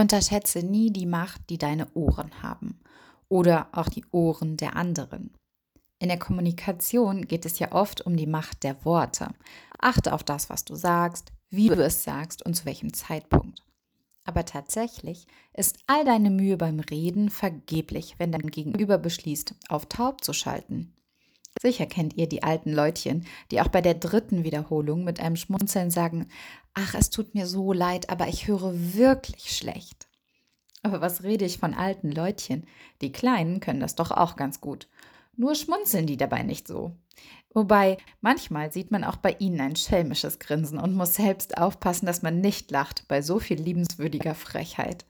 Unterschätze nie die Macht, die deine Ohren haben oder auch die Ohren der anderen. In der Kommunikation geht es ja oft um die Macht der Worte. Achte auf das, was du sagst, wie du es sagst und zu welchem Zeitpunkt. Aber tatsächlich ist all deine Mühe beim Reden vergeblich, wenn dein Gegenüber beschließt, auf taub zu schalten. Sicher kennt ihr die alten Leutchen, die auch bei der dritten Wiederholung mit einem Schmunzeln sagen, ach, es tut mir so leid, aber ich höre wirklich schlecht. Aber was rede ich von alten Leutchen? Die Kleinen können das doch auch ganz gut. Nur schmunzeln die dabei nicht so. Wobei, manchmal sieht man auch bei ihnen ein schelmisches Grinsen und muss selbst aufpassen, dass man nicht lacht bei so viel liebenswürdiger Frechheit.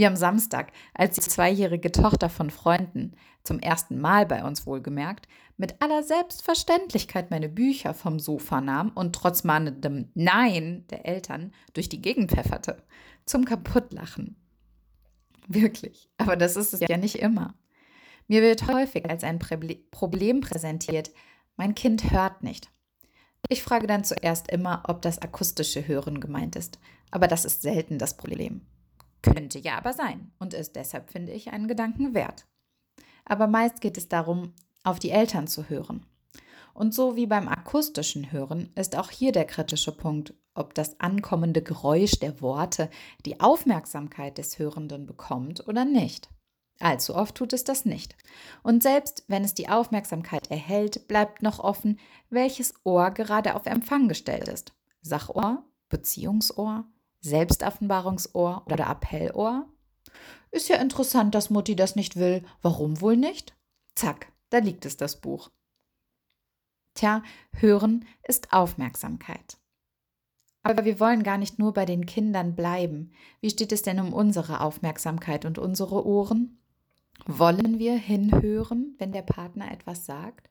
Wie am Samstag, als die zweijährige Tochter von Freunden, zum ersten Mal bei uns wohlgemerkt, mit aller Selbstverständlichkeit meine Bücher vom Sofa nahm und trotz mahnendem Nein der Eltern durch die Gegend pfefferte. Zum Kaputtlachen. Wirklich. Aber das ist es ja nicht immer. Mir wird häufig als ein Problem präsentiert, mein Kind hört nicht. Ich frage dann zuerst immer, ob das akustische Hören gemeint ist, aber das ist selten das Problem. Könnte ja aber sein und ist deshalb, finde ich, einen Gedanken wert. Aber meist geht es darum, auf die Eltern zu hören. Und so wie beim akustischen Hören ist auch hier der kritische Punkt, ob das ankommende Geräusch der Worte die Aufmerksamkeit des Hörenden bekommt oder nicht. Allzu oft tut es das nicht. Und selbst wenn es die Aufmerksamkeit erhält, bleibt noch offen, welches Ohr gerade auf Empfang gestellt ist. Sachohr, Beziehungsohr, Selbstoffenbarungsohr oder Appellohr? Ist ja interessant, dass Mutti das nicht will. Warum wohl nicht? Zack, da liegt es das Buch. Tja, Hören ist Aufmerksamkeit. Aber wir wollen gar nicht nur bei den Kindern bleiben. Wie steht es denn um unsere Aufmerksamkeit und unsere Ohren? Wollen wir hinhören, wenn der Partner etwas sagt?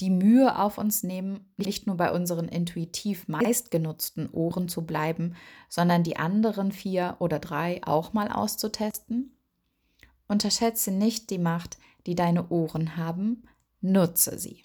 Die Mühe auf uns nehmen, nicht nur bei unseren intuitiv meistgenutzten Ohren zu bleiben, sondern die anderen vier oder drei auch mal auszutesten? Unterschätze nicht die Macht, die deine Ohren haben, nutze sie.